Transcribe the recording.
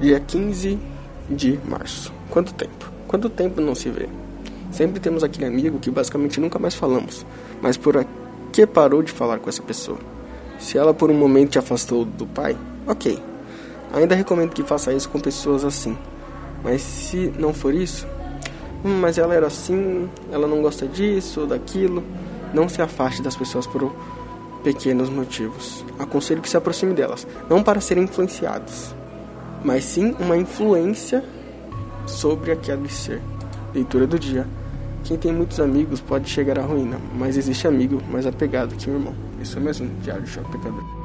Dia 15 de março. Quanto tempo? Quanto tempo não se vê? Sempre temos aquele amigo que basicamente nunca mais falamos, mas por que parou de falar com essa pessoa? Se ela por um momento te afastou do pai, ok. Ainda recomendo que faça isso com pessoas assim. Mas se não for isso, hum, mas ela era assim, ela não gosta disso ou daquilo, não se afaste das pessoas por pequenos motivos. Aconselho que se aproxime delas, não para serem influenciados, mas sim uma influência sobre aquele ser. Leitura do dia. Quem tem muitos amigos pode chegar à ruína, mas existe amigo mais apegado que um irmão. Isso mesmo, Diário de Pecador.